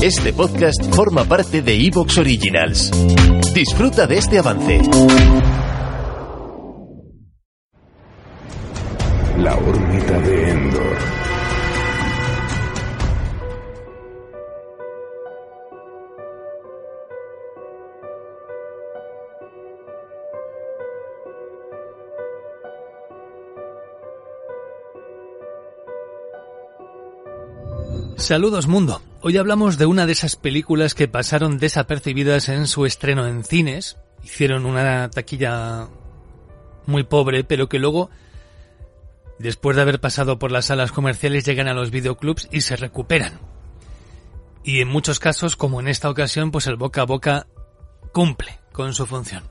Este podcast forma parte de Evox Originals. Disfruta de este avance. La órbita de Endor. Saludos mundo. Hoy hablamos de una de esas películas que pasaron desapercibidas en su estreno en cines. Hicieron una taquilla muy pobre, pero que luego, después de haber pasado por las salas comerciales, llegan a los videoclubs y se recuperan. Y en muchos casos, como en esta ocasión, pues el boca a boca cumple con su función.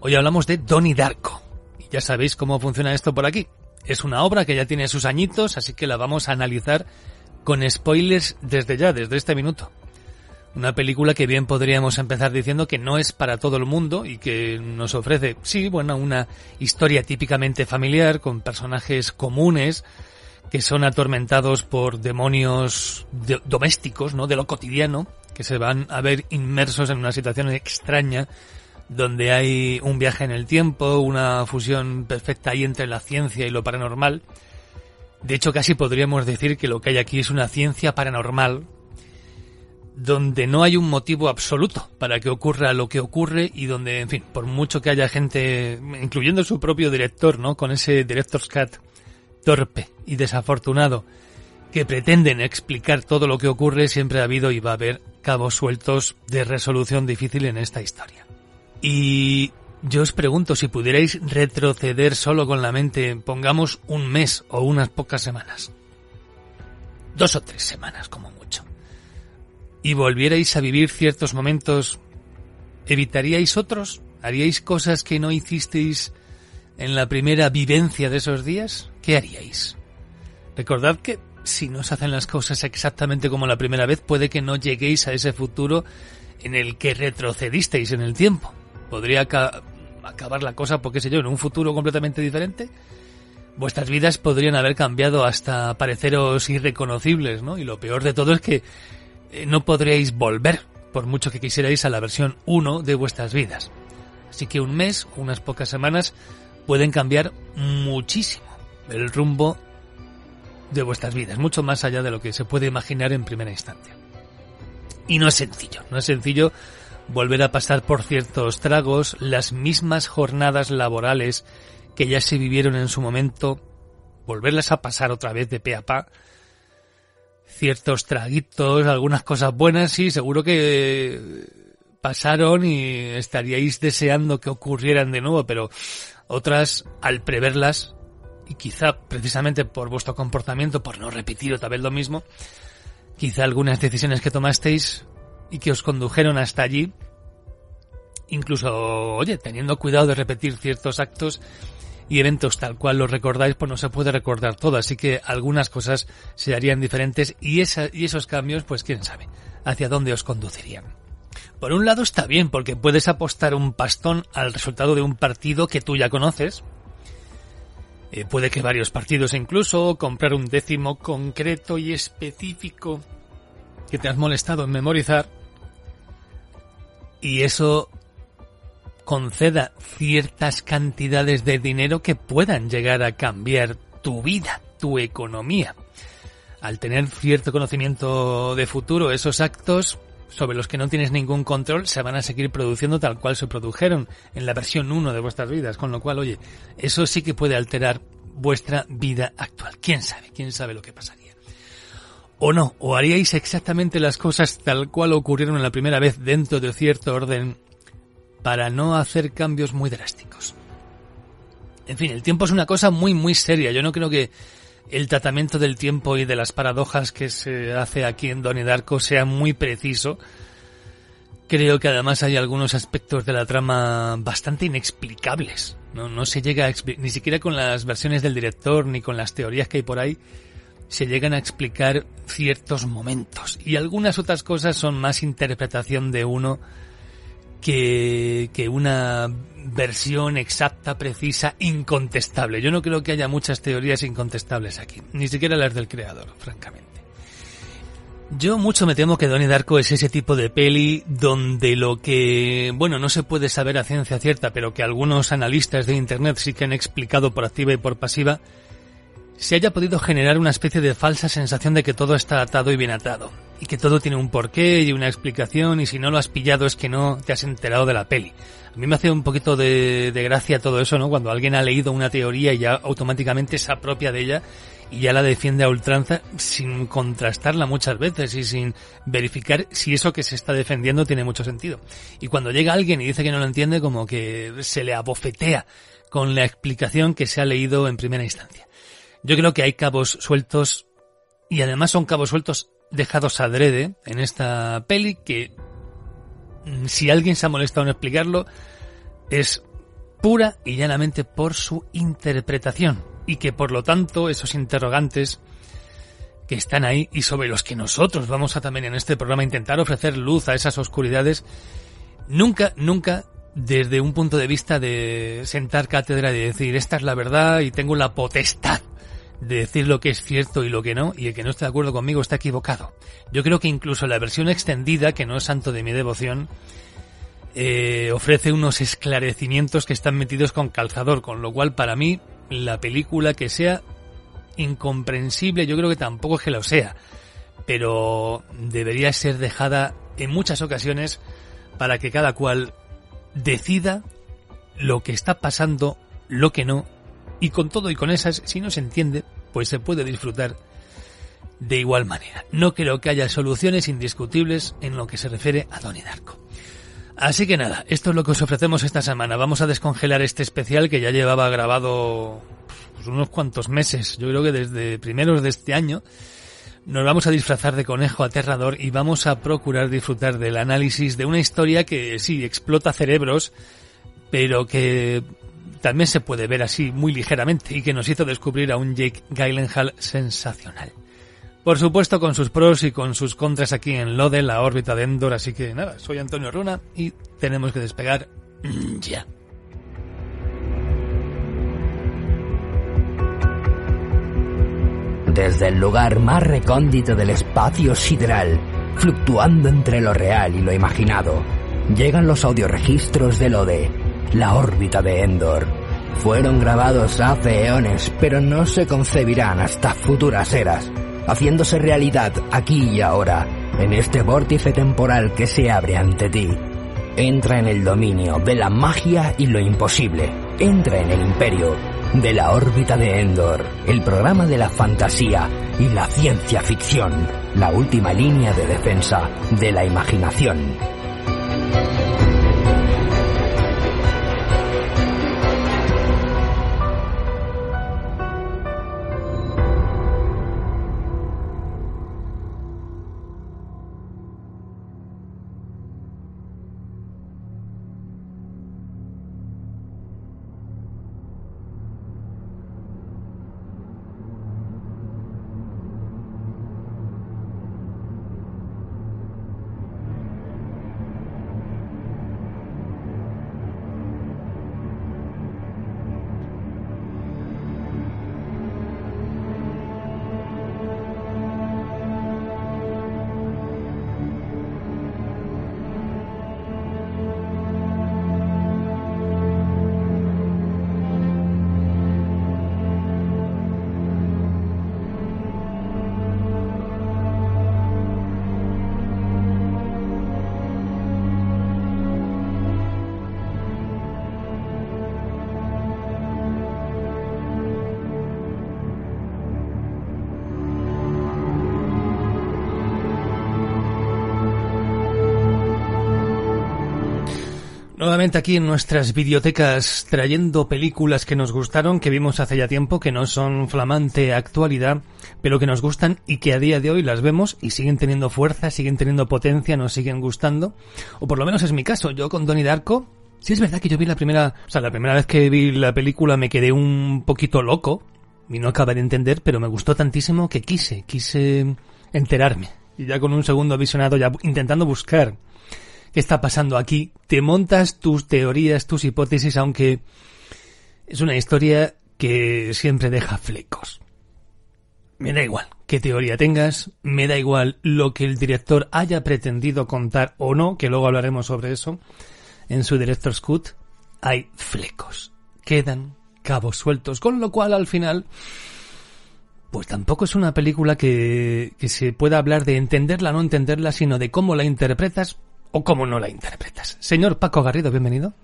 Hoy hablamos de Donnie Darko. Y ya sabéis cómo funciona esto por aquí. Es una obra que ya tiene sus añitos, así que la vamos a analizar con spoilers desde ya, desde este minuto. Una película que bien podríamos empezar diciendo que no es para todo el mundo y que nos ofrece, sí, bueno, una historia típicamente familiar con personajes comunes que son atormentados por demonios domésticos, ¿no? De lo cotidiano, que se van a ver inmersos en una situación extraña donde hay un viaje en el tiempo, una fusión perfecta ahí entre la ciencia y lo paranormal de hecho, casi podríamos decir que lo que hay aquí es una ciencia paranormal, donde no hay un motivo absoluto para que ocurra lo que ocurre y donde, en fin, por mucho que haya gente, incluyendo su propio director, ¿no? Con ese director's cut torpe y desafortunado, que pretenden explicar todo lo que ocurre, siempre ha habido y va a haber cabos sueltos de resolución difícil en esta historia. Y yo os pregunto si pudierais retroceder solo con la mente, pongamos un mes o unas pocas semanas. Dos o tres semanas como mucho. Y volvierais a vivir ciertos momentos, ¿evitaríais otros? ¿Haríais cosas que no hicisteis en la primera vivencia de esos días? ¿Qué haríais? Recordad que si no se hacen las cosas exactamente como la primera vez, puede que no lleguéis a ese futuro en el que retrocedisteis en el tiempo podría acabar la cosa, porque sé yo, en un futuro completamente diferente, vuestras vidas podrían haber cambiado hasta pareceros irreconocibles, ¿no? Y lo peor de todo es que eh, no podríais volver, por mucho que quisierais, a la versión 1 de vuestras vidas. Así que un mes, unas pocas semanas, pueden cambiar muchísimo el rumbo de vuestras vidas, mucho más allá de lo que se puede imaginar en primera instancia. Y no es sencillo, no es sencillo volver a pasar por ciertos tragos, las mismas jornadas laborales que ya se vivieron en su momento, volverlas a pasar otra vez de pe a pa, ciertos traguitos, algunas cosas buenas, y seguro que pasaron y estaríais deseando que ocurrieran de nuevo, pero otras, al preverlas, y quizá precisamente por vuestro comportamiento, por no repetir otra vez lo mismo, quizá algunas decisiones que tomasteis y que os condujeron hasta allí, incluso, oye, teniendo cuidado de repetir ciertos actos y eventos tal cual los recordáis, pues no se puede recordar todo, así que algunas cosas se harían diferentes y, esa, y esos cambios, pues quién sabe, hacia dónde os conducirían. Por un lado está bien, porque puedes apostar un pastón al resultado de un partido que tú ya conoces, eh, puede que varios partidos incluso, comprar un décimo concreto y específico que te has molestado en memorizar, y eso conceda ciertas cantidades de dinero que puedan llegar a cambiar tu vida, tu economía. Al tener cierto conocimiento de futuro, esos actos sobre los que no tienes ningún control se van a seguir produciendo tal cual se produjeron en la versión 1 de vuestras vidas, con lo cual, oye, eso sí que puede alterar vuestra vida actual. ¿Quién sabe? ¿Quién sabe lo que pasaría? O no, o haríais exactamente las cosas tal cual ocurrieron la primera vez dentro de cierto orden para no hacer cambios muy drásticos. En fin, el tiempo es una cosa muy muy seria. Yo no creo que el tratamiento del tiempo y de las paradojas que se hace aquí en Donnie Darko sea muy preciso. Creo que además hay algunos aspectos de la trama bastante inexplicables. No, se llega a ni siquiera con las versiones del director ni con las teorías que hay por ahí se llegan a explicar ciertos momentos y algunas otras cosas son más interpretación de uno que, que una versión exacta, precisa, incontestable. Yo no creo que haya muchas teorías incontestables aquí, ni siquiera las del creador, francamente. Yo mucho me temo que Donnie Darko es ese tipo de peli donde lo que, bueno, no se puede saber a ciencia cierta, pero que algunos analistas de Internet sí que han explicado por activa y por pasiva, se haya podido generar una especie de falsa sensación de que todo está atado y bien atado, y que todo tiene un porqué y una explicación, y si no lo has pillado es que no te has enterado de la peli. A mí me hace un poquito de, de gracia todo eso, ¿no? Cuando alguien ha leído una teoría y ya automáticamente se apropia de ella y ya la defiende a ultranza sin contrastarla muchas veces y sin verificar si eso que se está defendiendo tiene mucho sentido. Y cuando llega alguien y dice que no lo entiende, como que se le abofetea con la explicación que se ha leído en primera instancia. Yo creo que hay cabos sueltos y además son cabos sueltos dejados adrede en esta peli que mm, si alguien se ha molestado en explicarlo es pura y llanamente por su interpretación y que por lo tanto esos interrogantes que están ahí y sobre los que nosotros vamos a también en este programa intentar ofrecer luz a esas oscuridades, nunca, nunca desde un punto de vista de sentar cátedra y decir esta es la verdad y tengo la potestad de decir lo que es cierto y lo que no, y el que no esté de acuerdo conmigo está equivocado. Yo creo que incluso la versión extendida, que no es santo de mi devoción, eh, ofrece unos esclarecimientos que están metidos con calzador, con lo cual para mí la película que sea incomprensible, yo creo que tampoco es que lo sea, pero debería ser dejada en muchas ocasiones para que cada cual decida lo que está pasando, lo que no, y con todo y con esas, si no se entiende, pues se puede disfrutar de igual manera. No creo que haya soluciones indiscutibles en lo que se refiere a Donnie Darko. Así que nada, esto es lo que os ofrecemos esta semana. Vamos a descongelar este especial que ya llevaba grabado pues, unos cuantos meses. Yo creo que desde primeros de este año nos vamos a disfrazar de conejo aterrador y vamos a procurar disfrutar del análisis de una historia que sí explota cerebros, pero que también se puede ver así muy ligeramente y que nos hizo descubrir a un Jake Gyllenhaal sensacional. Por supuesto con sus pros y con sus contras aquí en Lode, la órbita de Endor, así que nada, soy Antonio Runa y tenemos que despegar ya. Desde el lugar más recóndito del espacio sideral, fluctuando entre lo real y lo imaginado, llegan los audioregistros de Lode, la órbita de Endor. Fueron grabados hace eones, pero no se concebirán hasta futuras eras haciéndose realidad aquí y ahora, en este vórtice temporal que se abre ante ti. Entra en el dominio de la magia y lo imposible. Entra en el imperio de la órbita de Endor, el programa de la fantasía y la ciencia ficción, la última línea de defensa de la imaginación. Nuevamente aquí en nuestras bibliotecas trayendo películas que nos gustaron, que vimos hace ya tiempo, que no son flamante actualidad, pero que nos gustan y que a día de hoy las vemos y siguen teniendo fuerza, siguen teniendo potencia, nos siguen gustando. O por lo menos es mi caso. Yo con Donnie Darko, sí es verdad que yo vi la primera, o sea, la primera vez que vi la película me quedé un poquito loco y no acabé de entender, pero me gustó tantísimo que quise, quise enterarme. Y ya con un segundo visionado, ya intentando buscar qué está pasando aquí, te montas tus teorías, tus hipótesis, aunque es una historia que siempre deja flecos. Me da igual qué teoría tengas, me da igual lo que el director haya pretendido contar o no, que luego hablaremos sobre eso, en su director's cut, hay flecos, quedan cabos sueltos, con lo cual al final, pues tampoco es una película que, que se pueda hablar de entenderla o no entenderla, sino de cómo la interpretas o cómo no la interpretas. Señor Paco Garrido, bienvenido.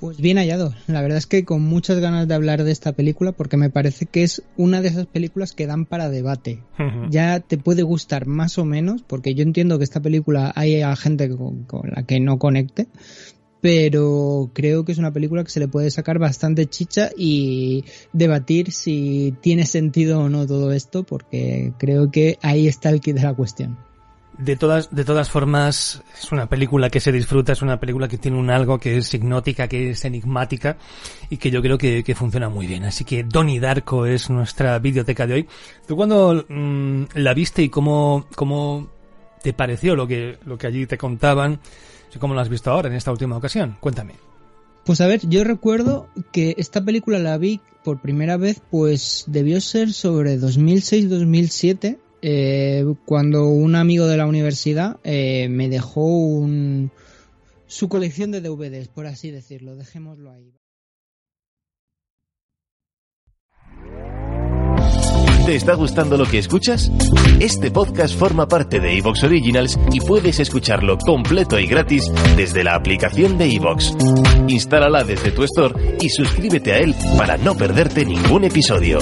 Pues bien hallado. La verdad es que con muchas ganas de hablar de esta película porque me parece que es una de esas películas que dan para debate. Ya te puede gustar más o menos, porque yo entiendo que esta película hay gente con, la que no conecte, pero creo que es una película que se le puede sacar bastante chicha y debatir si tiene sentido o no todo esto, porque creo que ahí está el kit de la cuestión. De todas, de todas formas, es una película que se disfruta, es una película que tiene un algo que es hipnótica, que es enigmática y que yo creo que, que funciona muy bien. Así que Donnie Darko es nuestra biblioteca de hoy. ¿Tú cuando mm, la viste y cómo, cómo te pareció lo que, lo que allí te contaban? ¿Cómo lo has visto ahora en esta última ocasión? Cuéntame. Pues a ver, yo recuerdo que esta película la vi por primera vez, pues debió ser sobre 2006-2007 eh, cuando un amigo de la universidad eh, me dejó un, su colección de DVDs, por así decirlo, dejémoslo ahí. ¿Te está gustando lo que escuchas? Este podcast forma parte de Evox Originals y puedes escucharlo completo y gratis desde la aplicación de Evox. Instálala desde tu store y suscríbete a él para no perderte ningún episodio.